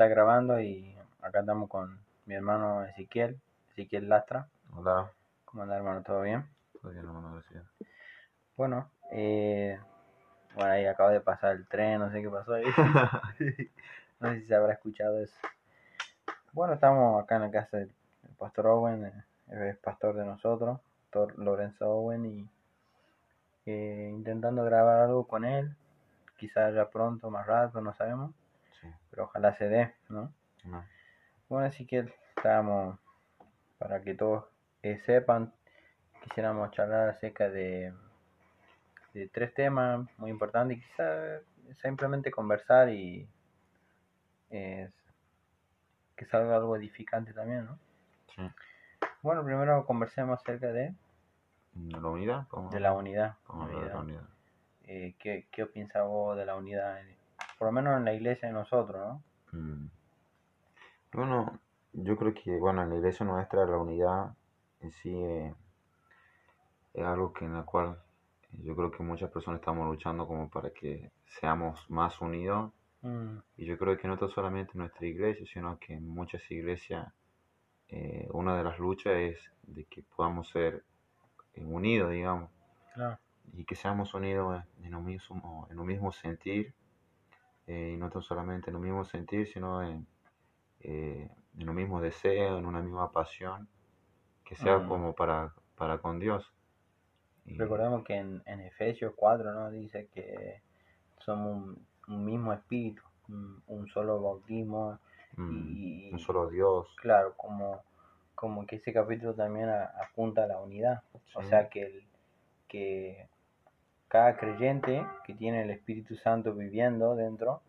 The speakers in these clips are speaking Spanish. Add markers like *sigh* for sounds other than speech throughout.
Está grabando y acá estamos con mi hermano Ezequiel, Ezequiel Lastra. Hola, ¿Cómo anda hermano? ¿Todo bien? todo bien, hermano, gracias. Bueno, eh, bueno, ahí acaba de pasar el tren, no sé qué pasó ahí. *laughs* no sé si se habrá escuchado eso. Bueno, estamos acá en la casa del pastor Owen, eh, es pastor de nosotros, pastor Lorenzo Owen, y eh, intentando grabar algo con él, quizás ya pronto, más rato, no sabemos, Sí, pero ojalá se dé, ¿no? no. Bueno, así que estábamos, para que todos eh, sepan, quisiéramos charlar acerca de, de tres temas muy importantes, y quizás simplemente conversar y eh, que salga algo edificante también, ¿no? Sí. Bueno, primero conversemos acerca de, ¿De la unidad? ¿Cómo? de la unidad. A hablar de la unidad. Eh, ¿qué, ¿Qué vos de la unidad? Por lo menos en la iglesia de nosotros, ¿no? Mm. Bueno, yo creo que, bueno, en la iglesia nuestra la unidad en sí eh, es algo que en la cual yo creo que muchas personas estamos luchando como para que seamos más unidos. Mm, Y yo creo que no solamente en nuestra iglesia, sino que en muchas iglesias eh, una de las luchas es de que podamos ser eh, unidos, digamos. claro. y que seamos unidos en un mismo, en un mismo sentir, eh, y no tan solamente en un mismo sentir, sino en, eh, en un mismo deseo, en una misma pasión, que sea como para, para con Dios. Y- Recordemos que en, en Efesios 4, ¿no? Dice que somos un, un mismo espíritu, un, un solo bautismo mm, y, un solo Dios. claro, como, como que ese capítulo también a- apunta a la unidad. O sea que, el, que cada creyente que tiene el Espíritu Santo viviendo dentro,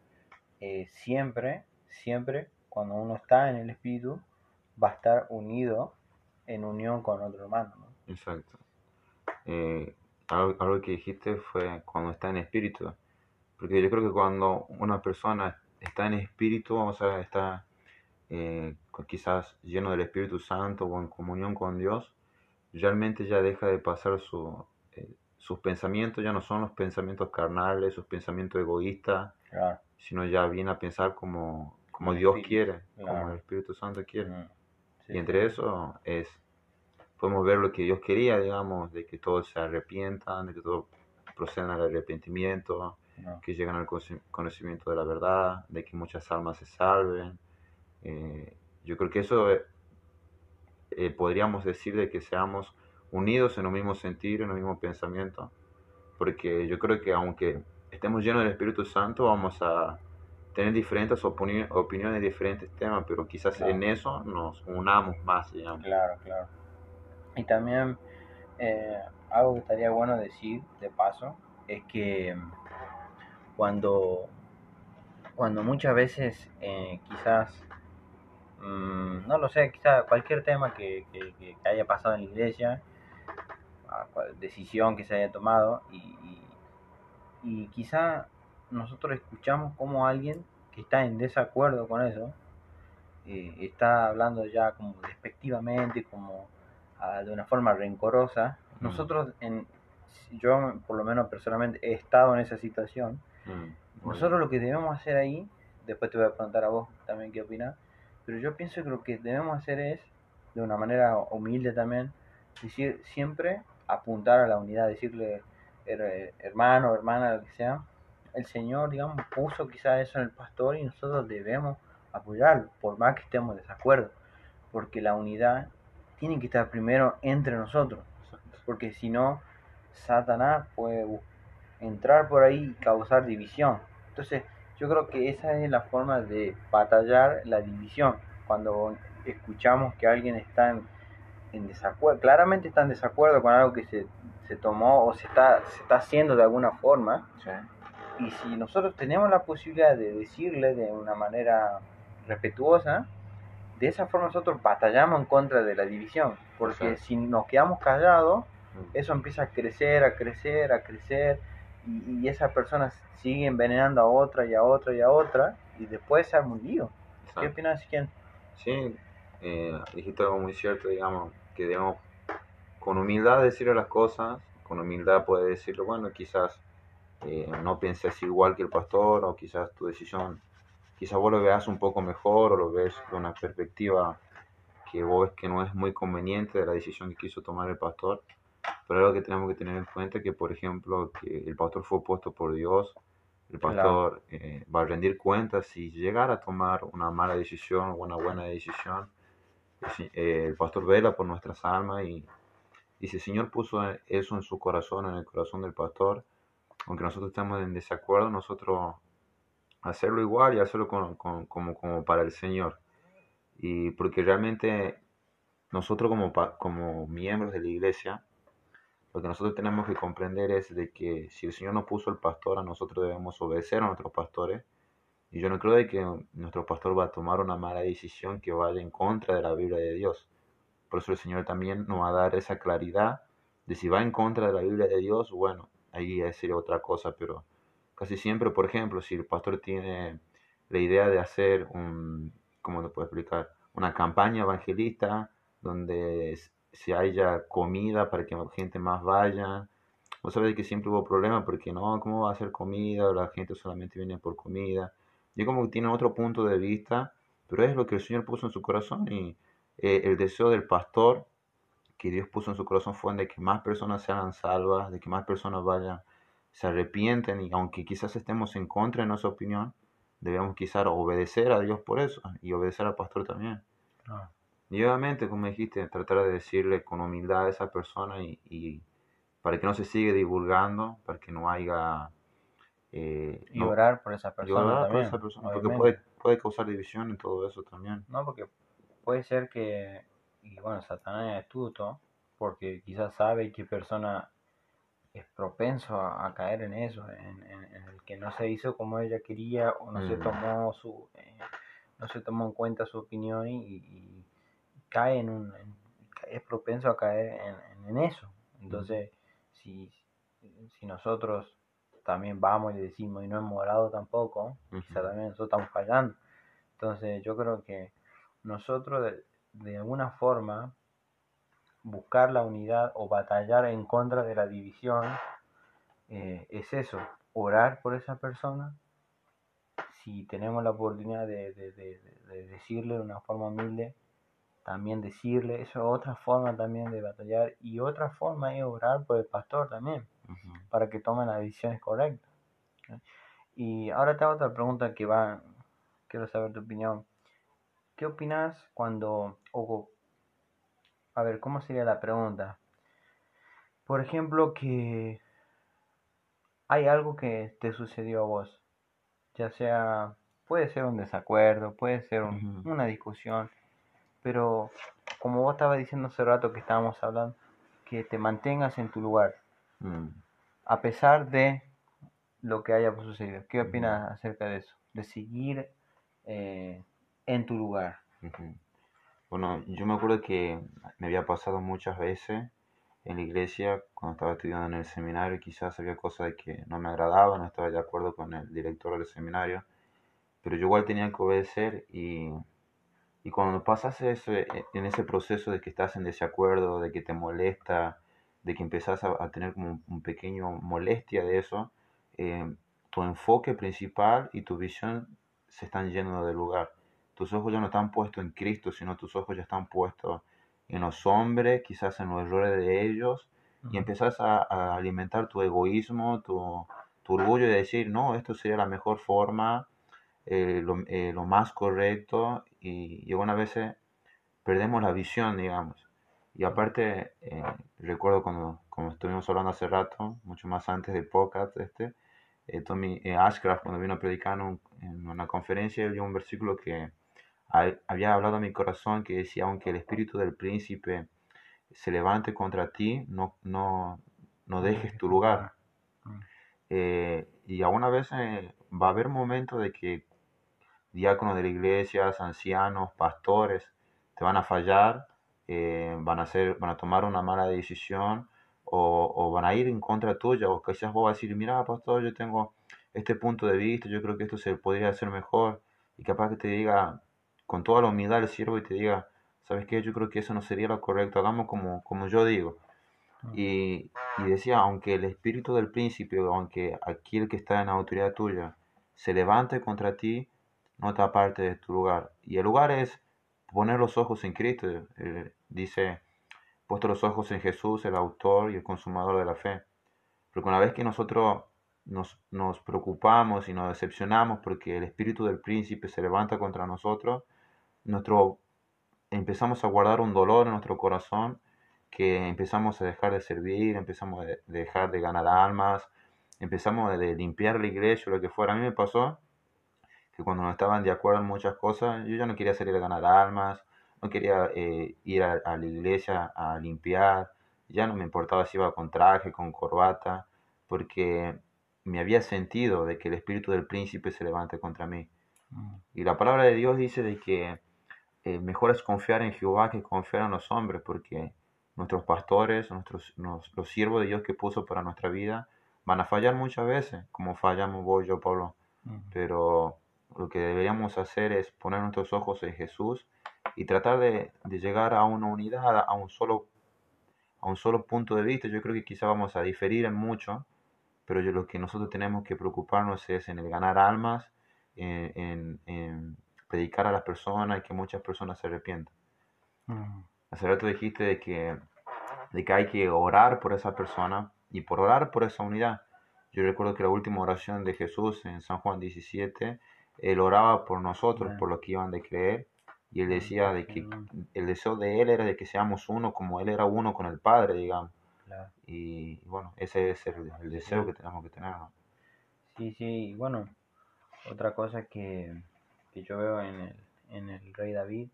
eh, siempre, siempre, cuando uno está en el Espíritu, va a estar unido en unión con otro hermano, ¿no? Exacto. Eh, algo, que dijiste fue cuando está en espíritu. Porque yo creo que cuando una persona está en espíritu, o sea, está quizás lleno del Espíritu Santo o en comunión con Dios, realmente ya deja de pasar su, sus pensamientos, ya no son los pensamientos carnales, sus pensamientos egoístas, Claro. sino ya viene a pensar como, como el Dios Espíritu, quiere, claro. como el Espíritu Santo quiere. Mm, sí, Y entre eso es, podemos ver lo que Dios quería, digamos, de que todos se arrepientan, de que todos procedan al arrepentimiento, No. que lleguen al conoci- conocimiento de la verdad, de que muchas almas se salven. Eh, yo creo que eso eh, podríamos decir de que seamos unidos en un mismo sentir, en un mismo pensamiento, porque yo creo que aunque estemos llenos del Espíritu Santo, vamos a tener diferentes opini- opiniones de diferentes temas, pero quizás Claro. en eso nos unamos más, digamos. Claro, claro. Y también eh, algo que estaría bueno decir de paso es que cuando, cuando muchas veces eh, quizás, mm, no lo sé, quizás cualquier tema que, que- que haya pasado en la iglesia, a decisión que se haya tomado y, y, y quizá nosotros escuchamos como alguien que está en desacuerdo con eso eh, está hablando ya como despectivamente, como ah, de una forma rencorosa. Mm. Nosotros, en, yo por lo menos personalmente he estado en esa situación. Mm, Nosotros lo que debemos hacer ahí, después te voy a preguntar a vos también qué opinas, pero yo pienso que lo que debemos hacer es, de una manera humilde también, decir siempre apuntar a la unidad, decirle her- hermano, hermana, lo que sea, el Señor, digamos, puso quizás eso en el pastor y nosotros debemos apoyarlo, por más que estemos de desacuerdo, porque la unidad tiene que estar primero entre nosotros, porque si no, Satanás puede entrar por ahí y causar división. Entonces, yo creo que esa es la forma de batallar la división. Cuando escuchamos que alguien está en, en desacuerdo, claramente está en desacuerdo con algo que se, se tomó o se está, se está haciendo de alguna forma, Sí. y si nosotros tenemos la posibilidad de decirle de una manera respetuosa, de esa forma nosotros batallamos en contra de la división. Porque Exacto. si nos quedamos callados, Mm. eso empieza a crecer, a crecer, a crecer, y, y esa persona sigue envenenando a otra y a otra y a otra, y después se arma un lío. ¿Qué opinas, quién? Sí, eh, dijiste algo muy cierto, digamos, que debemos con humildad decirle las cosas, con humildad puede decirle, bueno, quizás eh, no pienses igual que el pastor, o quizás tu decisión quizá vos lo veas un poco mejor o lo ves de una perspectiva que vos ves que no es muy conveniente de la decisión que quiso tomar el pastor, pero algo que tenemos que tener en cuenta que, por ejemplo, que el pastor fue puesto por Dios, el pastor eh, va a rendir cuentas si llegara a tomar una mala decisión o una buena decisión. Eh, el pastor vela por nuestras almas y, y si el Señor puso eso en su corazón, en el corazón del pastor, aunque nosotros estemos en desacuerdo, nosotros hacerlo igual y hacerlo como, como para el Señor. Y porque realmente nosotros como, como miembros de la iglesia, lo que nosotros tenemos que comprender es de que si el Señor nos puso el pastor, a nosotros debemos obedecer a nuestros pastores. Y yo no creo de que nuestro pastor va a tomar una mala decisión que vaya en contra de la Biblia de Dios. Por eso el Señor también nos va a dar esa claridad de si va en contra de la Biblia de Dios, bueno, ahí sería otra cosa, pero casi siempre, por ejemplo, si el pastor tiene la idea de hacer un, ¿cómo lo puedo explicar? Una campaña evangelista donde se haya comida para que la gente más vaya. Vos sabés que siempre hubo problemas porque no, ¿cómo va a hacer comida? La gente solamente viene por comida. Yo como que tiene otro punto de vista, pero es lo que el Señor puso en su corazón y eh, el deseo del pastor que Dios puso en su corazón fue de que más personas sean salvas, de que más personas vayan, se arrepienten y aunque quizás estemos en contra de nuestra opinión, debemos quizás obedecer a Dios por eso y obedecer al pastor también. Y obviamente, como dijiste, tratar de decirle con humildad a esa persona y, para que no se siga divulgando, para que no haya... Eh, y orar por esa persona. también, porque puede, puede causar división en todo eso también. No, porque puede ser que, y bueno, Satanás es astuto, porque quizás sabe qué persona es propenso a, caer en eso, en, el que no se hizo como ella quería o no se mm. tomó su eh, no se tomó en cuenta su opinión y, cae en un es propenso a caer en, eso. Entonces, si, si nosotros también vamos y decimos y no hemos orado tampoco, quizá también nosotros estamos fallando. Entonces, yo creo que nosotros de, de alguna forma buscar la unidad o batallar en contra de la división eh, es eso, orar por esa persona. Si tenemos la oportunidad de, decirle de una forma humilde, también decirle, eso es otra forma también de batallar y otra forma es orar por el pastor también, para que tome las decisiones correctas. Y ahora te hago otra pregunta que va, quiero saber tu opinión. ¿Qué opinas cuando, o a ver, ¿cómo sería la pregunta? Por ejemplo, que hay algo que te sucedió a vos, ya sea, puede ser un desacuerdo, puede ser una discusión, pero como vos estabas diciendo hace rato que estábamos hablando, que te mantengas en tu lugar, mm. a pesar de lo que haya sucedido. ¿Qué opinas acerca de eso? De seguir eh, en tu lugar. Bueno, yo me acuerdo que me había pasado muchas veces en la iglesia, cuando estaba estudiando en el seminario, quizás había cosas que no me agradaban, no estaba de acuerdo con el director del seminario, pero yo igual tenía que obedecer y, y cuando pasas ese, en ese proceso de que estás en desacuerdo, de que te molesta, de que empezás a, tener como un, pequeño molestia de eso, eh, tu enfoque principal y tu visión se están yendo del lugar tus ojos ya no están puestos en Cristo, sino tus ojos ya están puestos en los hombres, quizás en los errores de ellos, y empiezas a, alimentar tu egoísmo, tu, orgullo de decir, no, esto sería la mejor forma, eh, eh, lo, más correcto, y, y algunas veces perdemos la visión, digamos. Y aparte, eh, recuerdo cuando, como estuvimos hablando hace rato, mucho más antes del podcast este, Tommy Ashcraft cuando vino a predicar en una conferencia, dio un versículo que había hablado a mi corazón que decía, aunque el espíritu del príncipe se levante contra ti, no, no, no dejes tu lugar. Mm. Eh, y alguna vez eh, va a haber momentos de que diáconos de la iglesia, ancianos, pastores, te van a fallar, eh, van, a hacer, van a tomar una mala decisión o, o, van a ir en contra tuya o quizás vos vas a decir, mira pastor, yo tengo este punto de vista, yo creo que esto se podría hacer mejor y capaz que te diga, con toda la humildad el siervo y te diga, ¿sabes qué? Yo creo que eso no sería lo correcto, hagamos como, como yo digo. Y, y decía, aunque el espíritu del príncipe, aunque aquel que está en la autoridad tuya, se levante contra ti, no te aparte de tu lugar. Y el lugar es poner los ojos en Cristo. Eh, dice, puesto los ojos en Jesús, el autor y el consumador de la fe. Porque una vez que nosotros nos, nos preocupamos y nos decepcionamos porque el espíritu del príncipe se levanta contra nosotros, nuestro, empezamos a guardar un dolor en nuestro corazón que empezamos a dejar de servir, empezamos a dejar de ganar almas, empezamos a limpiar la iglesia o lo que fuera. A mí me pasó que cuando no estaban de acuerdo en muchas cosas, yo ya no quería salir a ganar almas, no quería eh, ir a, la iglesia a limpiar, ya no me importaba si iba con traje, con corbata, porque me había sentido de que el espíritu del príncipe se levante contra mí. Mm. Y la palabra de Dios dice de que eh, mejor es confiar en Jehová que confiar en los hombres, porque nuestros pastores, nuestros, los siervos de Dios que puso para nuestra vida, van a fallar muchas veces, como fallamos vos, yo, Pablo. Pero lo que deberíamos hacer es poner nuestros ojos en Jesús y tratar de, llegar a una unidad, a un, solo, a un solo punto de vista. Yo creo que quizá vamos a diferir en mucho, pero yo, lo que nosotros tenemos que preocuparnos es en el ganar almas, en, predicar a las personas y que muchas personas se arrepientan. Hace rato dijiste de que, de que hay que orar por esa persona y por orar por esa unidad. Yo recuerdo que la última oración de Jesús en San Juan 17, él oraba por nosotros, por los que iban de creer, y él decía de que el deseo de él era de que seamos uno como él era uno con el Padre, digamos. Y bueno, ese es el, deseo que tenemos que tener. Sí, sí, bueno, otra cosa que, que yo veo en el, en el rey David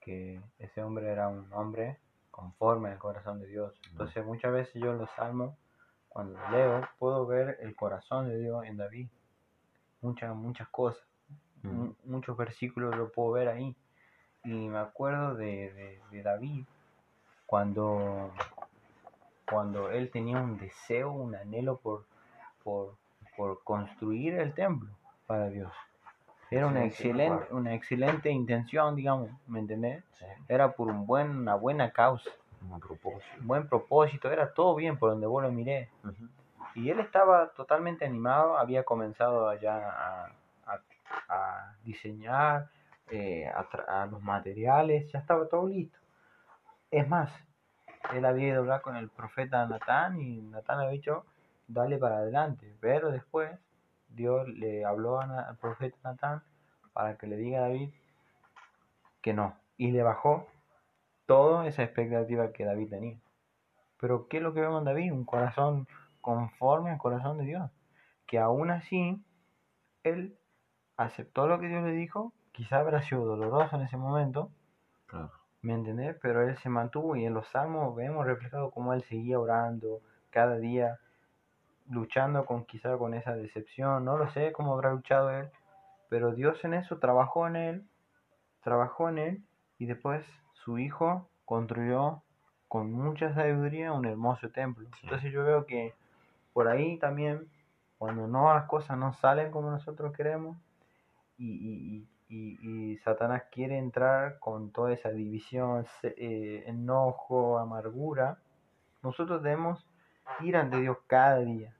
que ese hombre era un hombre conforme al corazón de Dios. Entonces muchas veces yo en los salmos, cuando leo, puedo ver el corazón de Dios en David. Muchas, muchas cosas. Muchos versículos lo puedo ver ahí. Y me acuerdo de, David cuando, cuando él tenía un deseo, un anhelo por, por, por construir el templo para Dios. Era una excelente, una excelente intención, digamos, ¿me entendés? Era por un buen, una buena causa. Un propósito. buen propósito, era todo bien por donde vos lo miré. Y él estaba totalmente animado, había comenzado allá a, a, diseñar, eh, a, los materiales, ya estaba todo listo. Es más, él había ido a hablar con el profeta Natán y Natán había dicho, dale para adelante. Pero después Dios le habló al profeta Natán para que le diga a David que no. Y le bajó toda esa expectativa que David tenía. Pero ¿qué es lo que vemos en David? Un corazón conforme al corazón de Dios. Que aún así, él aceptó lo que Dios le dijo. Quizá habrá sido doloroso en ese momento. ¿Me entendés? Pero él se mantuvo y en los salmos vemos reflejado cómo él seguía orando cada día luchando con quizá con esa decepción, no lo sé cómo habrá luchado él, pero Dios en eso trabajó en él, trabajó en él y después su hijo construyó con mucha sabiduría un hermoso templo. Entonces yo veo que por ahí también, cuando no las cosas no salen como nosotros queremos y, y, Satanás quiere entrar con toda esa división, eh, enojo, amargura, nosotros debemos ir ante Dios cada día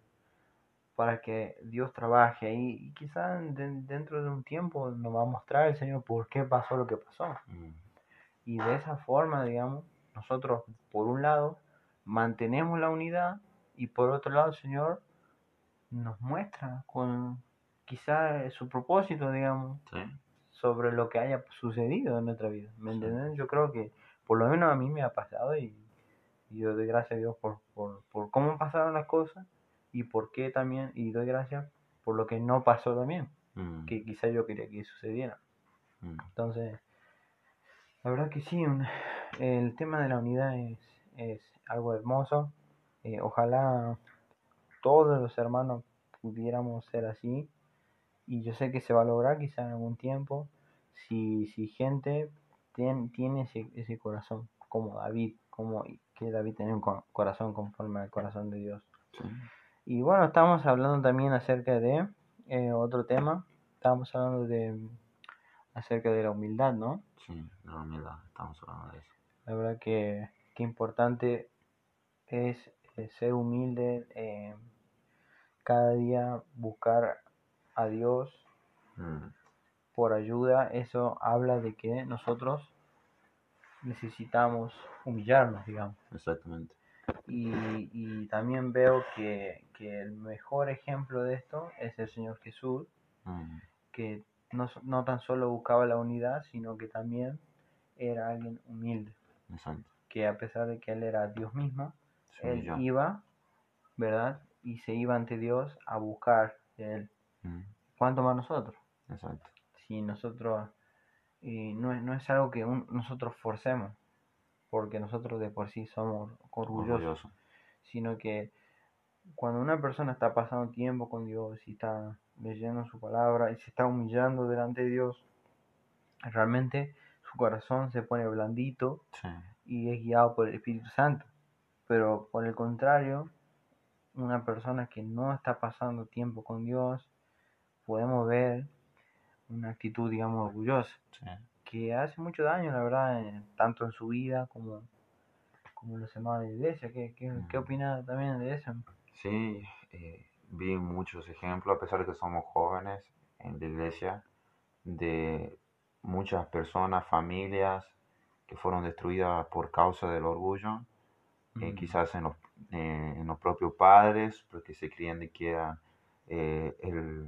para que Dios trabaje y quizás dentro de un tiempo nos va a mostrar el Señor por qué pasó lo que pasó. Mm. Y de esa forma, digamos, nosotros por un lado mantenemos la unidad y por otro lado el Señor nos muestra con quizás su propósito, digamos, sobre lo que haya sucedido en nuestra vida. ¿Me entienden? Yo creo que por lo menos a mí me ha pasado y, yo doy gracias a Dios por, por, por cómo pasaron las cosas y por qué también, y doy gracias por lo que no pasó también, mm. que quizá yo quería que sucediera. Mm. Entonces, la verdad que sí, el tema de la unidad es, es algo hermoso. Eh, ojalá todos los hermanos pudiéramos ser así. Y yo sé que se va a lograr quizá en algún tiempo. Si, si gente tiene, tiene ese, ese corazón como David, como que David tiene un corazón conforme al corazón de Dios. Y bueno, estamos hablando también acerca de eh, otro tema. Estamos hablando de acerca de la humildad, ¿no? Sí, la humildad, estamos hablando de eso. La verdad que, qué importante es eh, ser humilde, eh, cada día buscar a Dios, mm. por ayuda, eso habla de que nosotros necesitamos humillarnos, digamos. Exactamente. Y, y también veo que, que el mejor ejemplo de esto es el Señor Jesús, Mm, que no, no tan solo buscaba la unidad, sino que también era alguien humilde, Exacto. que a pesar de que él era Dios mismo, él iba, ¿verdad? Y se iba ante Dios a buscar de él. Mm, ¿Cuánto más nosotros? Exacto. Si nosotros, y no, es- no es algo que un- nosotros forcemos, porque nosotros de por sí somos orgullosos, Orgulloso. sino que cuando una persona está pasando tiempo con Dios y está leyendo su palabra y se está humillando delante de Dios, realmente su corazón se pone blandito Sí. y es guiado por el Espíritu Santo. Pero por el contrario, una persona que no está pasando tiempo con Dios, podemos ver una actitud, digamos, orgullosa, Sí. que hace mucho daño, la verdad, en- tanto en su vida como, como los hermanos de la iglesia. ¿Qué, qué, qué Mm. opina también de eso? Sí, eh, vi muchos ejemplos, a pesar de que somos jóvenes en la iglesia, de muchas personas, familias que fueron destruidas por causa del orgullo, eh, Mm. quizás en los, eh, en los propios padres, porque se creían de que era eh, el,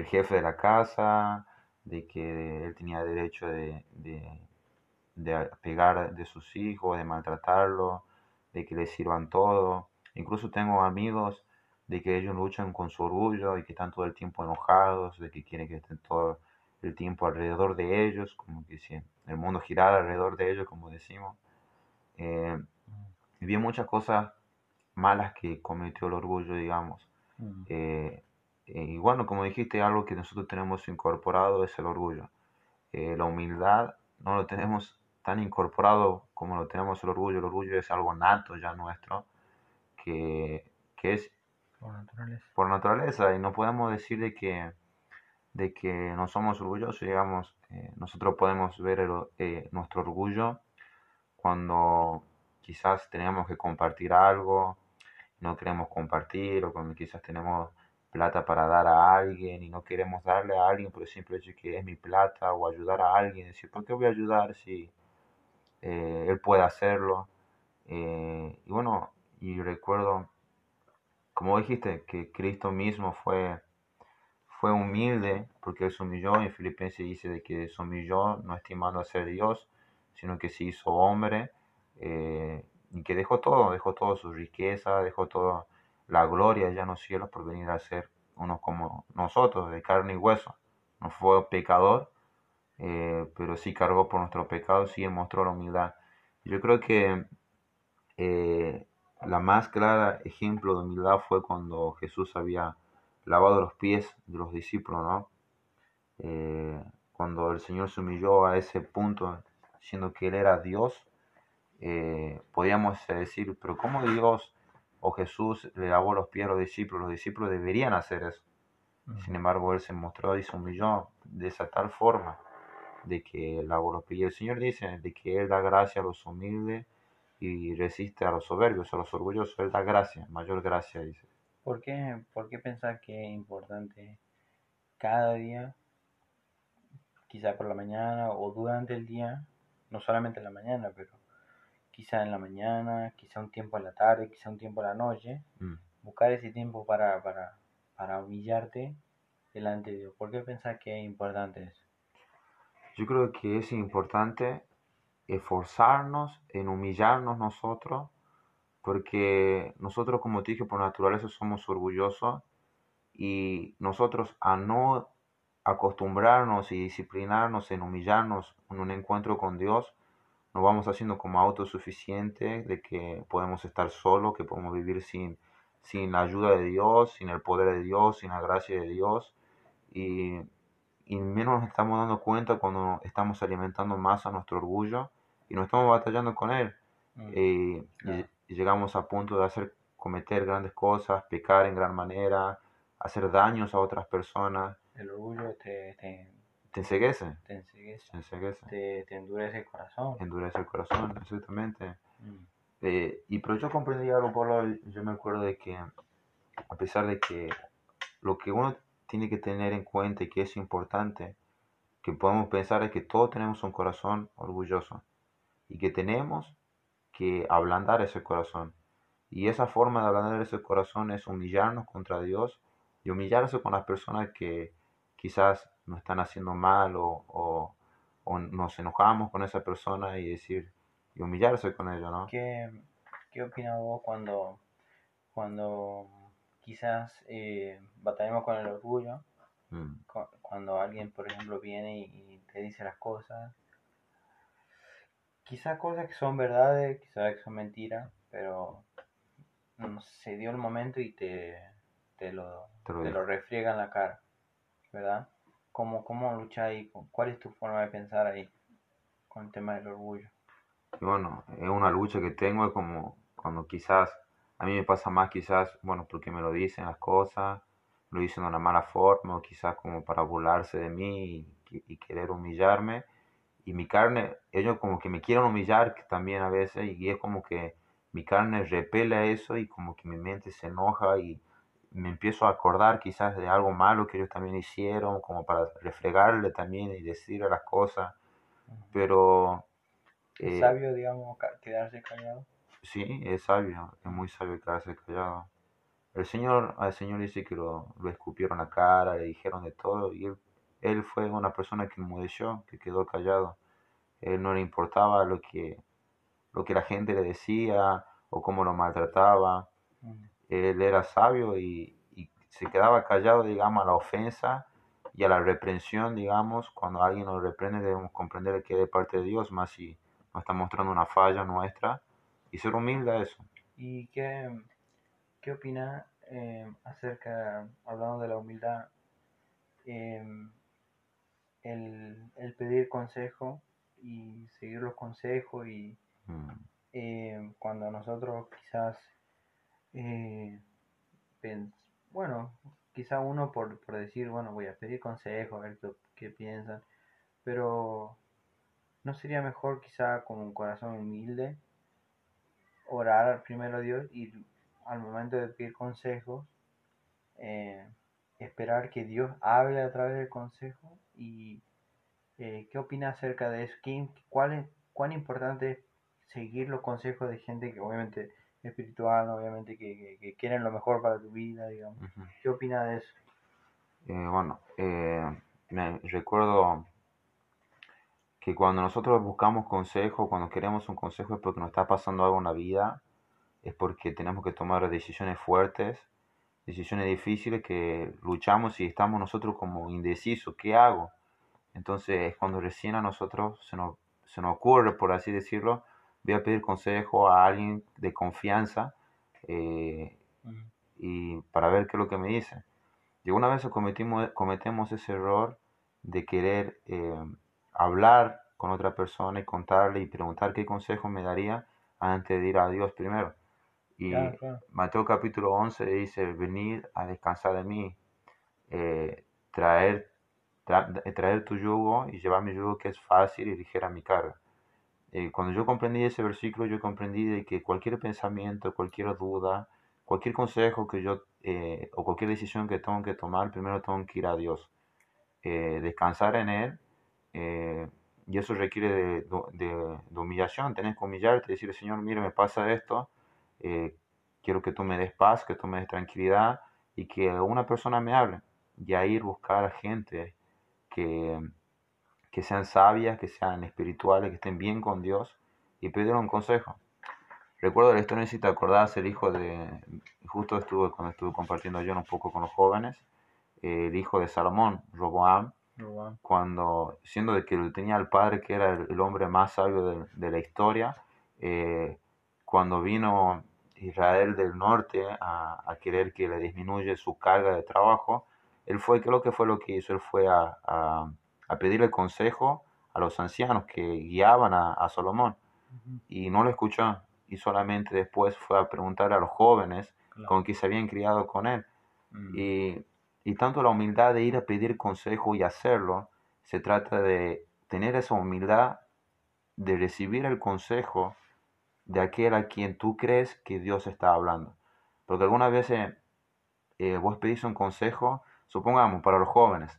el jefe de la casa, de que él tenía derecho de, de, de pegar de sus hijos, de maltratarlos, de que les sirvan todo. Incluso tengo amigos de que ellos luchan con su orgullo y que están todo el tiempo enojados, de que quieren que estén todo el tiempo alrededor de ellos, como que si el mundo girara alrededor de ellos, como decimos. Eh, y vi muchas cosas malas que cometió el orgullo, digamos. Mm. Eh, y bueno, como dijiste, algo que nosotros tenemos incorporado es el orgullo. Eh, la humildad no lo tenemos tan incorporado como lo tenemos el orgullo. El orgullo es algo nato ya nuestro, que, que es Por naturaleza. por naturaleza y no podemos decir de que, de que no somos orgullosos, digamos, eh, nosotros podemos ver el- eh, nuestro orgullo cuando quizás tenemos que compartir algo, no queremos compartir, o cuando quizás tenemos plata para dar a alguien y no queremos darle a alguien por el simple hecho que es mi plata, o ayudar a alguien, decir, ¿por qué voy a ayudar si eh, él puede hacerlo? Eh, y bueno, y recuerdo como dijiste, que Cristo mismo fue, fue humilde porque Él se humilló. En Filipenses dice de que se humilló no estimando a ser Dios, sino que se hizo hombre eh, y que dejó todo, dejó toda su riqueza, dejó toda la gloria allá en los cielos por venir a ser uno como nosotros, de carne y hueso. No fue pecador, eh, pero sí cargó por nuestros pecados, sí mostró la humildad. Yo creo que eh, la más clara ejemplo de humildad fue cuando Jesús había lavado los pies de los discípulos, ¿no? Eh, cuando el Señor se humilló a ese punto, siendo que Él era Dios, podíamos decir, pero ¿cómo Dios o Jesús le lavó los pies a los discípulos? Los discípulos deberían hacer eso. Sin embargo, Él se mostró y se humilló de esa tal forma de que lavó los pies. Y el Señor dice de que Él da gracia a los humildes y resiste a los soberbios, a los orgullosos. Él da gracia, mayor gracia, dice. ¿Por qué, ¿Por qué pensar que es importante cada día, quizá por la mañana o durante el día, no solamente en la mañana, pero quizá en la mañana, quizá un tiempo en la tarde, quizá un tiempo en la noche, Mm. buscar ese tiempo para, para, para humillarte delante de Dios? ¿Por qué pensar que es importante eso? Yo creo que es importante esforzarnos en humillarnos nosotros, porque nosotros, como te dije, por naturaleza somos orgullosos y nosotros a no acostumbrarnos y disciplinarnos en humillarnos en un encuentro con Dios, nos vamos haciendo como autosuficientes de que podemos estar solos, que podemos vivir sin, sin la ayuda de Dios, sin el poder de Dios, sin la gracia de Dios. Y, y menos nos estamos dando cuenta cuando estamos alimentando más a nuestro orgullo y no estamos batallando con él. Mm, Eh, y, y llegamos a punto de hacer cometer grandes cosas, pecar en gran manera, hacer daños a otras personas. El orgullo te, te, Te enseguece, te enseguece, te enseguece, te, te endurece el corazón. endurece el corazón, exactamente. Mm, Eh, y pero yo comprendí algo, Pablo, yo me acuerdo de que a pesar de que lo que uno tiene que tener en cuenta y que es importante que podemos pensar es que todos tenemos un corazón orgulloso y que tenemos que ablandar ese corazón. Y esa forma de ablandar ese corazón es humillarnos contra Dios y humillarse con las personas que quizás nos están haciendo mal o, o, nos enojamos con esa persona y decir y humillarse con ellos, ¿no? ¿Qué, qué opinas vos cuando, cuando quizás eh, batallamos con el orgullo? Mm. Cuando alguien, por ejemplo, viene y, te dice las cosas, quizás cosas que son verdades, quizás que son mentiras, pero se dio el momento y te, te lo, te lo, refriega en la cara, ¿verdad? ¿Cómo, cómo luchar ahí? ¿Cuál es tu forma de pensar ahí con el tema del orgullo? bueno, es una lucha que tengo, es como cuando quizás, a mí me pasa más quizás, bueno, porque me lo dicen las cosas, lo dicen de una mala forma, o quizás como para burlarse de mí y, querer humillarme. Y mi carne, ellos como que me quieren humillar también a veces, y es como que mi carne repela eso y como que mi mente se enoja y me empiezo a acordar quizás de algo malo que ellos también hicieron, como para refregarle también y decirle las cosas. Pero... ¿Es eh, sabio, digamos, quedarse callado? Sí, es sabio, es muy sabio quedarse callado. El Señor, al Señor dice que lo, lo escupieron la cara, le dijeron de todo, y él, él fue una persona que enmudeció, que quedó callado. Él no le importaba lo que, lo que la gente le decía o cómo lo maltrataba él era sabio y, se quedaba callado, digamos, a la ofensa y a la reprensión, digamos, cuando alguien nos reprende debemos comprender que es de parte de Dios, más si nos está mostrando una falla nuestra y ser humilde a eso. ¿Y qué, qué opina eh, acerca, hablando de la humildad, em, el, pedir consejo y seguir los consejos y mm. em, cuando nosotros quizás eh, bueno, quizá uno por, decir, bueno, voy a pedir consejo, a ver qué, piensan, pero ¿no sería mejor quizá con un corazón humilde orar primero a Dios y al momento de pedir consejos, eh, esperar que Dios hable a través del consejo y eh, qué opina acerca de eso, es, cuán importante es seguir los consejos de gente que obviamente espiritual, obviamente, que, quieren lo mejor para tu vida, digamos. ¿Qué opinas de eso? Eh, bueno, eh, me recuerdo que cuando nosotros buscamos consejo, cuando queremos un consejo es porque nos está pasando algo en la vida, es porque tenemos que tomar decisiones fuertes, decisiones difíciles que luchamos y estamos nosotros como indecisos, ¿qué hago? Entonces es cuando recién a nosotros se nos, se nos ocurre, por así decirlo, voy a pedir consejo a alguien de confianza eh, y para ver qué es lo que me dice. Y una vez cometimos, cometemos ese error de querer eh, hablar con otra persona y contarle y preguntar qué consejo me daría antes de ir a Dios primero. Y Mateo capítulo 11 dice, venir a descansar de mí, eh, traer, traer tu yugo y llevar mi yugo que es fácil y ligera mi carga. Eh, cuando yo comprendí ese versículo, yo comprendí de que cualquier pensamiento, cualquier duda, cualquier consejo que yo, eh, o cualquier decisión que tengo que tomar, primero tengo que ir a Dios, eh, descansar en Él, y eso requiere de, de, humillación, tenés que humillarte, decir, Señor, mire, me pasa esto, quiero que tú me des paz, que tú me des tranquilidad, y que una persona me hable, y a ir buscar a gente que que sean sabias, que sean espirituales, que estén bien con Dios y pedir un consejo. Recuerdo la historia, si te acordás, el hijo de, justo estuve cuando estuve compartiendo yo un poco con los jóvenes, el hijo de Salomón, Roboam, cuando, siendo de que tenía al padre que era el, hombre más sabio de, la historia, eh, cuando vino Israel del norte a, querer que le disminuye su carga de trabajo, él fue, ¿qué lo que fue lo que hizo? Él fue a a pedirle consejo a los ancianos que guiaban a, Salomón. Y no lo escuchó. Y solamente después fue a preguntar a los jóvenes con que se habían criado con él. Mm. y, y, tanto la humildad de ir a pedir consejo y hacerlo, se trata de tener esa humildad de recibir el consejo de aquel a quien tú crees que Dios está hablando. Porque algunas veces eh, vos pedís un consejo, supongamos, para los jóvenes,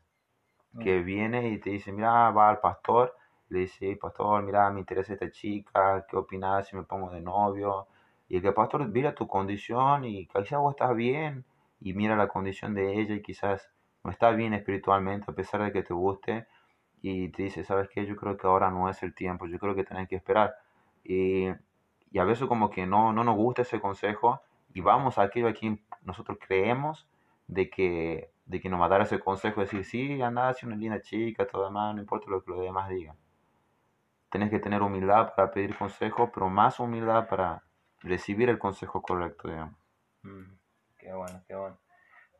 que viene y te dice, mira, va al pastor, le dice, pastor, mira, me interesa esta chica, ¿qué opinas si me pongo de novio? Y el que pastor mira tu condición y quizás vos estás bien y mira la condición de ella y quizás no está bien espiritualmente a pesar de que te guste y te dice, ¿sabes qué? Yo creo que ahora no es el tiempo, yo creo que tenés que esperar. Y, y a veces como que no, no nos gusta ese consejo y vamos a aquello a quien nosotros creemos de que, de que nos va a dar ese consejo, decir, sí, anda, hacia una linda chica, todo demás, no importa lo que los demás digan. Tenés que tener humildad para pedir consejo, pero más humildad para recibir el consejo correcto, digamos. Mm, qué bueno, qué bueno.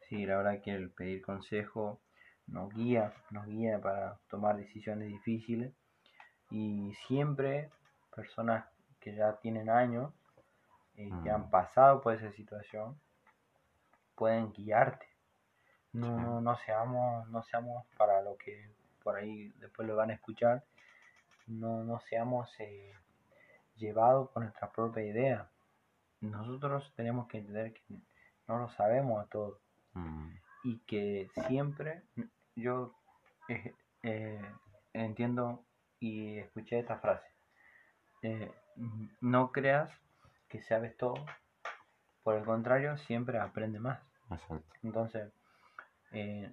Sí, la verdad que el pedir consejo nos guía, nos guía para tomar decisiones difíciles y siempre personas que ya tienen años eh, que han mm. pasado por esa situación pueden guiarte. No, no, no seamos, no seamos para lo que por ahí después lo van a escuchar, no, no seamos eh, llevados por nuestra propia idea. Nosotros tenemos que entender que no lo sabemos a todo mm. y que siempre yo eh, eh, entiendo y escuché esta frase. no creas que sabes todo, por el contrario, siempre aprende más. Entonces, eh,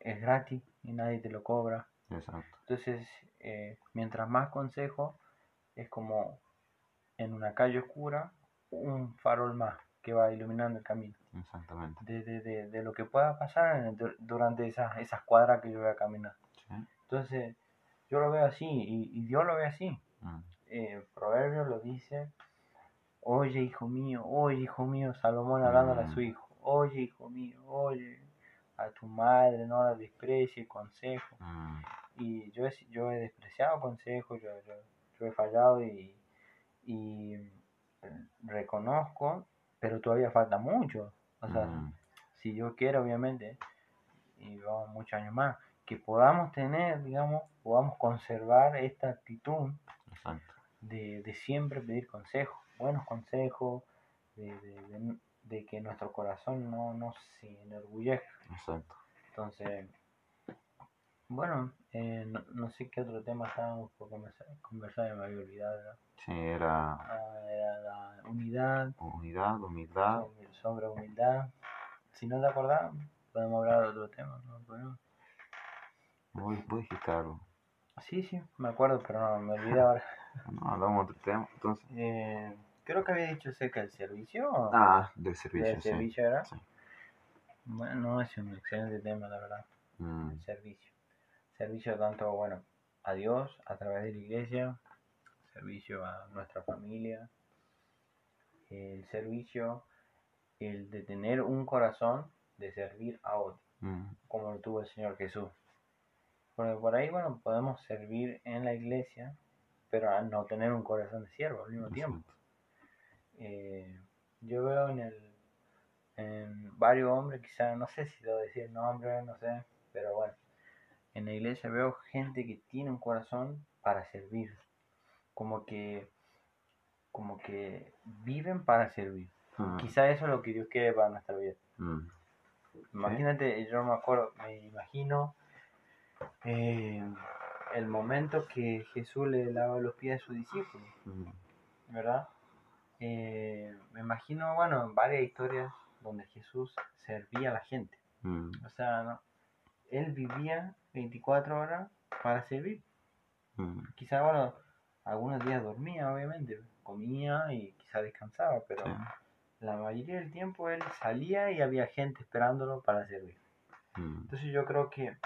es gratis y nadie te lo cobra. Entonces, eh, mientras más consejo, es como en una calle oscura, un farol más que va iluminando el camino. Exactamente. De, de, de, lo que pueda pasar durante esas, esas cuadras que yo voy a caminar. Entonces, yo lo veo así y, Dios lo ve así. Mm. Eh, Proverbio lo dice, oye hijo mío, oye hijo mío, Salomón hablando a su mm. hijo oye hijo mío, oye a tu madre, no la desprecie, consejo. Mm. Y yo he, yo he despreciado consejos, yo, yo, he fallado y, y, reconozco, pero todavía falta mucho. O sea, mm. si yo quiero, obviamente, y vamos muchos años más, que podamos tener, digamos, podamos conservar esta actitud de, de, siempre pedir consejos, buenos consejos, de, de, de que nuestro corazón no, no se enorgullezca. Exacto. Entonces, bueno, eh, no, sé qué otro tema estábamos por conversar, me había olvidado. Sí, era... Ah, era la unidad. Unidad, humildad. Sobre, humildad. Si no te acordás, podemos hablar de otro tema, ¿no? Bueno. Vos, dijiste algo. Sí, sí, me acuerdo, pero no, me olvidé ahora. *laughs* no, hablamos de otro tema, entonces. Eh, creo que había dicho acerca del servicio. Ah, del servicio. Del servicio, ¿verdad? Sí. Bueno, es un excelente tema, la verdad. Mm. El servicio. Servicio tanto, bueno, a Dios a través de la iglesia, servicio a nuestra familia, el servicio, el de tener un corazón de servir a otro, mm. como lo tuvo el Señor Jesús. Porque por ahí, bueno, podemos servir en la iglesia, pero no tener un corazón de siervo al mismo tiempo. Eh, yo veo en el en varios hombres, quizás, no sé si debo decir nombre, no sé, pero bueno, en la iglesia veo gente que tiene un corazón para servir, como que, como que viven para servir. Ah. Quizá eso es lo que Dios quiere para nuestra vida. Mm. Imagínate, yo me acuerdo, me imagino eh, el momento que Jesús le lava los pies a sus discípulos, mm. ¿verdad? Eh, me imagino, bueno, varias historias donde Jesús servía a la gente. Mm. O sea, él vivía 24 horas para servir. Mm. Quizá, bueno, algunos días dormía, obviamente, comía y quizá descansaba, pero la mayoría del tiempo él salía y había gente esperándolo para servir. Mm. Entonces yo creo que,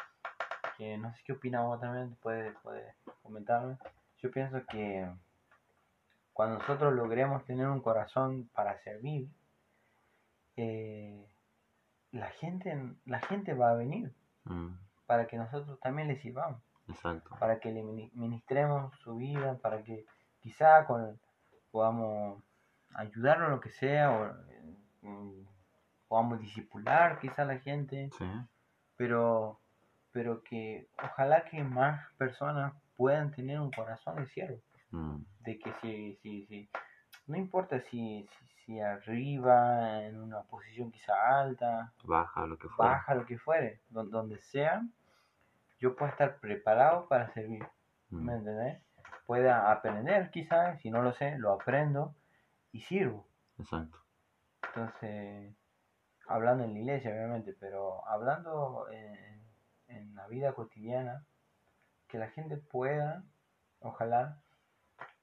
que, no sé qué opinamos también, puede, puede comentarme. Yo pienso que cuando nosotros logremos tener un corazón para servir, eh, la, gente, la gente va a venir mm. para que nosotros también les sirvamos. Para que le ministremos su vida, para que quizá con, podamos ayudarlo en lo que sea, o mm, podamos disipular quizá a la gente, pero, pero que ojalá que más personas puedan tener un corazón de siervo. Mm. De que si, si, si, no importa si, si, arriba, en una posición quizá alta, baja, lo que fuere, baja lo que fuere, donde sea, yo pueda estar preparado para servir. Mm, ¿Me entendés? Pueda aprender quizás, si no lo sé, lo aprendo y sirvo. Exacto. Entonces, hablando en la iglesia, obviamente, pero hablando en, en la vida cotidiana, que la gente pueda, ojalá,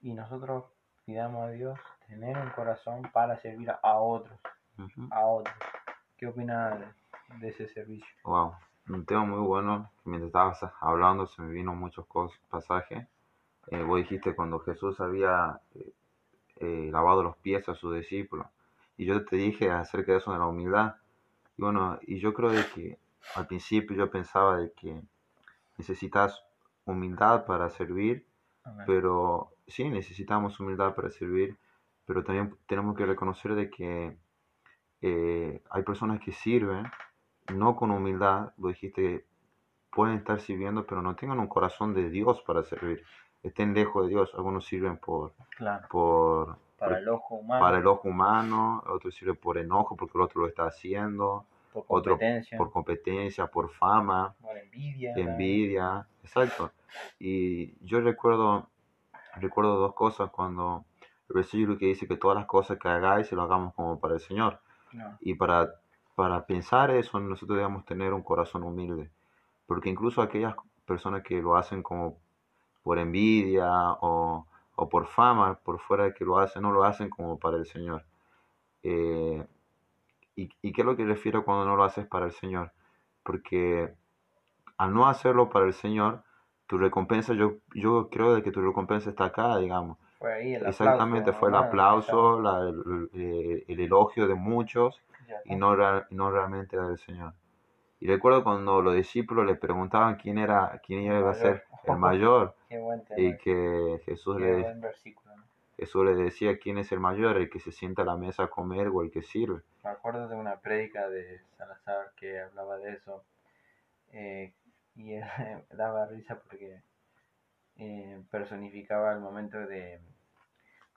y nosotros pidamos a Dios tener un corazón para servir a otros, Ujú. a otros. ¿Qué opinas de, de ese servicio? Wow, un tema muy bueno. Mientras estabas hablando se me vino muchos cos- pasajes. Eh, vos dijiste cuando Jesús había eh, eh, lavado los pies a sus discípulos. Y yo te dije acerca de eso de la humildad. Y bueno, y yo creo de que al principio yo pensaba de que necesitas humildad para servir, Amén. pero sí, necesitamos humildad para servir, pero también tenemos que reconocer de que eh, hay personas que sirven no con humildad, vos dijiste, pueden estar sirviendo, pero no tengan un corazón de Dios para servir, estén lejos de Dios, algunos sirven por, Claro, por, para por- el ojo humano, para el ojo humano, otros sirven por enojo porque el otro lo está haciendo, por otro competencia, por competencia, por fama, por envidia. envidia, exacto. Y yo recuerdo, recuerdo dos cosas cuando el versículo que dice que todas las cosas que hagáis lo hagamos como para el Señor. No, Y para, para pensar eso nosotros debemos tener un corazón humilde, porque incluso aquellas personas que lo hacen como por envidia o, o por fama, por fuera de que lo hacen, no lo hacen como para el Señor. Eh, ¿y, ¿Y qué es lo que refiero cuando no lo haces para el Señor? Porque al no hacerlo para el Señor, tu recompensa, yo, yo creo de que tu recompensa está acá, digamos. Fue ahí el aplauso. Exactamente, fue el aplauso, la- el, el- el elogio de muchos y no, no realmente era del Señor. Y recuerdo cuando los discípulos le preguntaban quién era, quién iba a ser el *laughs* mayor y que Jesús Qué le. ¿no? Jesús le decía quién es el mayor, el que se sienta a la mesa a comer o el que sirve. Me acuerdo de una prédica de Salazar que hablaba de eso eh, y él *laughs* daba risa porque eh, personificaba el momento de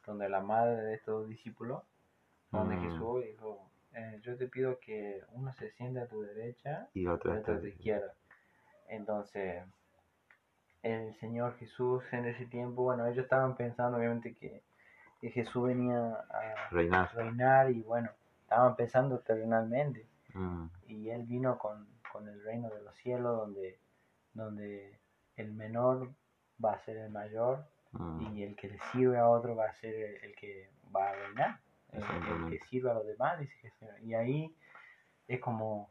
donde la madre de estos discípulos, donde Mm. Jesús dijo, eh, yo te pido que uno se siente a tu derecha Y otro a tu izquierda. Entonces, el Señor Jesús en ese tiempo, bueno, ellos estaban pensando obviamente que, que Jesús venía a reinar. reinar y bueno, estaban pensando terrenalmente Mm, y él vino con, con el reino de los cielos donde, donde el menor va a ser el mayor mm, y el que le sirve a otro va a ser el, el que va a reinar, el, el que sirve a los demás, dice Jesús. Y ahí es como,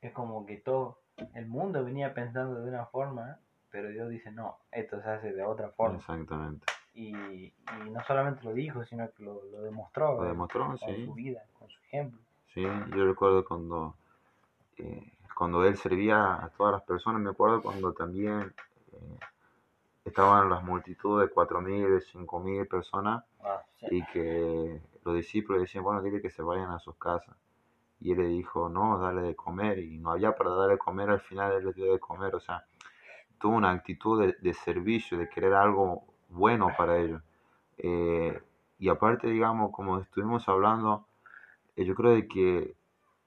es como que todo el mundo venía pensando de una forma, pero Dios dice, no, esto se hace de otra forma. Exactamente. Y, y no solamente lo dijo, sino que lo, lo demostró Lo ¿verdad? demostró, con sí. su vida, con su ejemplo. Sí, yo recuerdo cuando, eh, cuando él servía a todas las personas, me acuerdo cuando también eh, estaban las multitudes de 4.000, de 5.000 personas Ah, sí. y que los discípulos decían, bueno, dile que se vayan a sus casas. Y él le dijo, no, dale de comer. Y no había para darle de comer, al final él les dio de comer. O sea, tuvo una actitud de, de servicio, de querer algo bueno para ellos. Eh, y aparte, digamos, como estuvimos hablando, eh, yo creo de que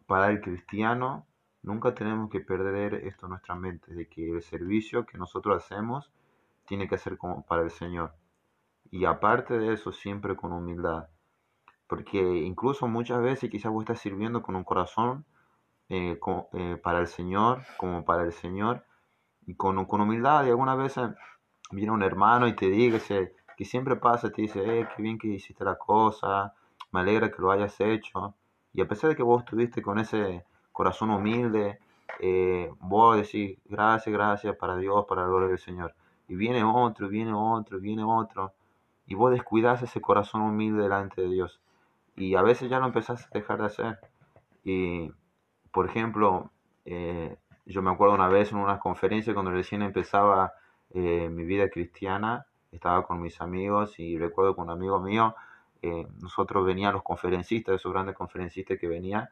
para el cristiano nunca tenemos que perder esto en nuestra mente, de que el servicio que nosotros hacemos tiene que ser como para el Señor. Y aparte de eso, siempre con humildad. Porque incluso muchas veces quizás vos estás sirviendo con un corazón eh, eh, para el Señor, como para el Señor, y con, con humildad. Y algunas veces viene un hermano y te dice, que siempre pasa, te dice, eh, qué bien que hiciste la cosa, me alegra que lo hayas hecho. Y a pesar de que vos estuviste con ese corazón humilde, eh, vos decís, gracias, gracias para Dios, para la gloria del Señor. Y viene otro, viene otro, viene otro. Y vos descuidás ese corazón humilde delante de Dios. Y a veces ya lo empezás a dejar de hacer. Y, por ejemplo, eh, yo me acuerdo una vez en una conferencia cuando recién empezaba eh, mi vida cristiana, estaba con mis amigos y recuerdo con un amigo mío, eh, nosotros venían los conferencistas, esos grandes conferencistas que venían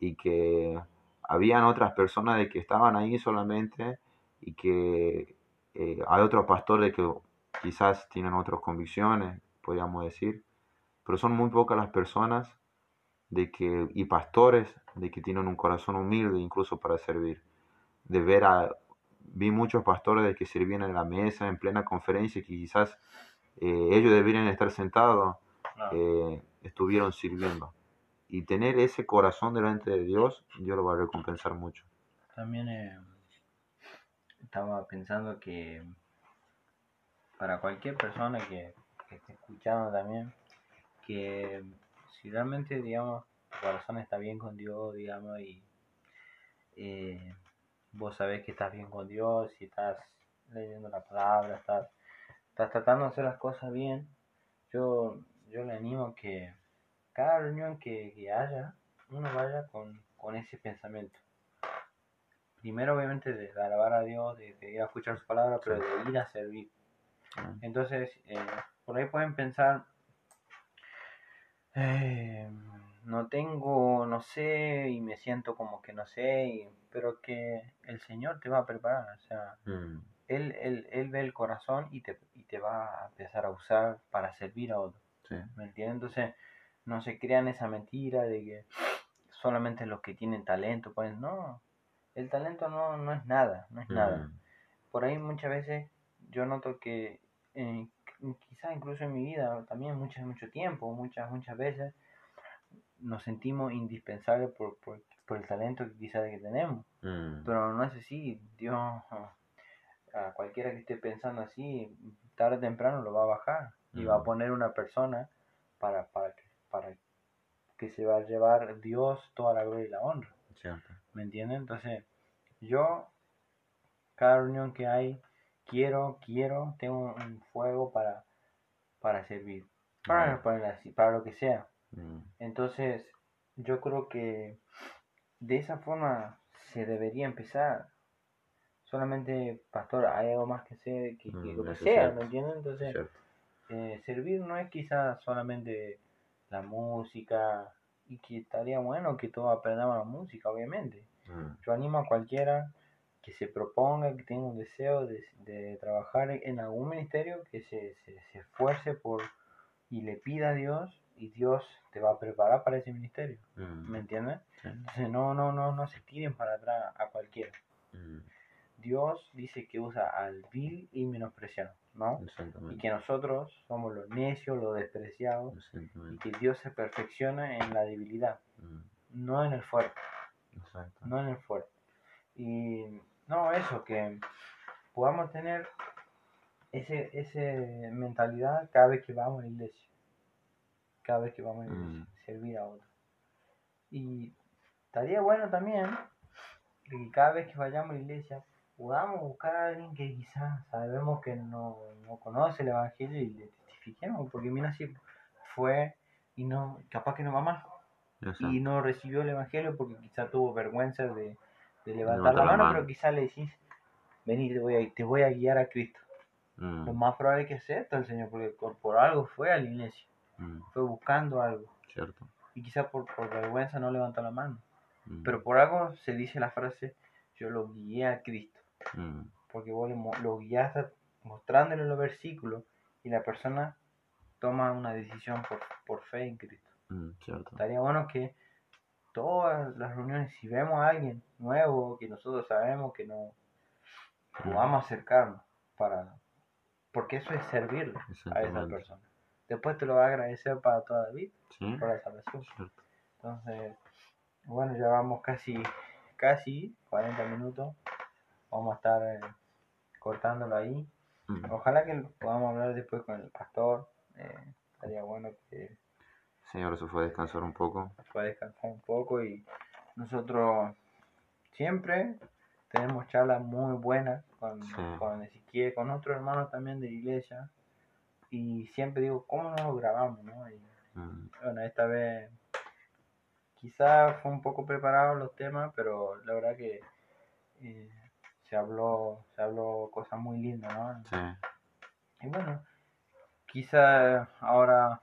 y que habían otras personas de que estaban ahí solamente y que eh, hay otros pastores que quizás tienen otras convicciones, podríamos decir, pero son muy pocas las personas de que, y pastores de que tienen un corazón humilde incluso para servir, de ver a, vi muchos pastores que sirvían en la mesa en plena conferencia que quizás eh, ellos deberían estar sentados, eh, estuvieron sirviendo. Y tener ese corazón delante de Dios, Dios lo va a recompensar mucho. También eh, estaba pensando que para cualquier persona que, esté escuchando también, que si realmente, digamos, tu corazón está bien con Dios, digamos, y eh, vos sabés que estás bien con Dios, y estás leyendo la palabra, estás, estás tratando de hacer las cosas bien, yo, yo le animo que cada reunión que, que haya, uno vaya con, con ese pensamiento primero obviamente de, alabar a Dios, de, de ir a escuchar su palabra, pero de ir a servir. Entonces, eh, por ahí pueden pensar, eh, no tengo, no sé, y me siento como que no sé, y- pero que el Señor te va a preparar, o sea, mm, Él, él, él ve el corazón y te, y te va a empezar a usar para servir a otros. sí, ¿Me entiendes? Entonces, no se crean esa mentira de que solamente los que tienen talento pueden. No, el talento no, no es nada, no es nada. Por ahí muchas veces yo noto que, eh, quizás incluso en mi vida, también muchas, mucho tiempo, muchas, muchas veces, nos sentimos indispensables por, por, por el talento que quizás que tenemos. mm, Pero no es así, Dios, a cualquiera que esté pensando así, tarde o temprano lo va a bajar y va a Mm. poner una persona para, para, que, para que se va a llevar Dios toda la gloria y la honra, cierto. ¿Me entienden? Entonces, yo, cada reunión que hay, quiero, quiero, tengo un fuego para, para servir, para, así, para lo que sea. Mm, Entonces, yo creo que de esa forma se debería empezar. Solamente, pastor, hay algo más que hacer, que, que Mm, lo que sea. ¿me entienden? Entonces, eh, servir no es quizás solamente la música, y que estaría bueno que todos aprendamos la música, obviamente. Mm, Yo animo a cualquiera que se proponga, que tenga un deseo de, de trabajar en algún ministerio, que se, se, se esfuerce por y le pida a Dios, y Dios te va a preparar para ese ministerio. mm, ¿Me entiendes? Entonces no, no, no, no se tiren para atrás a cualquiera. Dios dice que usa al vil y menospreciado, ¿no? Y que nosotros somos los necios, los despreciados, y que Dios se perfecciona en la debilidad, Mm, no en el fuerte, Exacto. no en el fuerte. Y no, eso, que podamos tener ese, ese mentalidad cada vez que vamos a la iglesia, cada vez que vamos a la iglesia, Mm. servir a otros. Y estaría bueno también que cada vez que vayamos a la iglesia podamos buscar a alguien que quizás sabemos que no, no conoce el evangelio y le testifiquemos, porque mira si fue y no, capaz que no va más Exacto. y no recibió el evangelio porque quizás tuvo vergüenza de, de levantar la la mano, mano. pero quizás le decís, vení, te voy a, te voy a guiar a Cristo. Mm, Lo más probable es que acepte el Señor, porque por, por algo fue a la iglesia, mm, fue buscando algo, Cierto. y quizás por, por vergüenza no levantó la mano. Mm, Pero por algo se dice la frase, yo lo guié a Cristo, mm, porque vos lo guiaste mostrándole los versículos y la persona toma una decisión por, por fe en Cristo. mm. Estaría bueno que todas las reuniones, si vemos a alguien nuevo que nosotros sabemos que no Mm, podamos acercarnos para porque eso es servirle a esa persona. Después te lo va a agradecer para toda la vida, Sí, por la salvación. cierto. Entonces, bueno, ya vamos casi, casi 40 minutos. Vamos a estar eh, cortándolo ahí. Mm, Ojalá que podamos hablar después con el pastor. eh, estaría bueno que Señor, se fue a descansar un poco. pueda descansar un poco y nosotros siempre tenemos charlas muy buenas con, Sí. con Ezequiel, con otros hermanos también de la iglesia. Y siempre digo, ¿cómo no lo grabamos? No? Y, Mm, bueno, esta vez quizás fue un poco preparado los temas, pero la verdad que eh, se habló se habló cosas muy lindas, ¿no? Sí, Y bueno, quizás ahora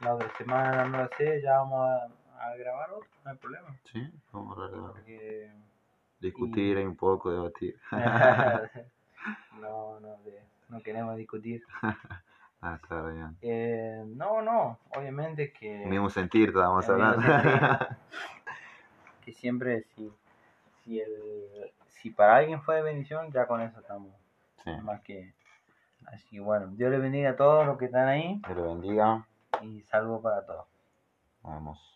la otra semana, no lo sé, ya vamos a, a grabar otro, no hay problema. sí, vamos a de- Porque discutir un poco, debatir. *laughs* *laughs* no, no, de- no queremos discutir. *laughs* Ah, claro, ya. Eh, no, no, obviamente que... Mismo sentir estábamos hablando. que siempre si, si, el, si para alguien fue de bendición, ya con eso estamos Sí. más que... Así que bueno, Dios les bendiga a todos los que están ahí Dios lo bendiga. y salvo para todos. Vamos.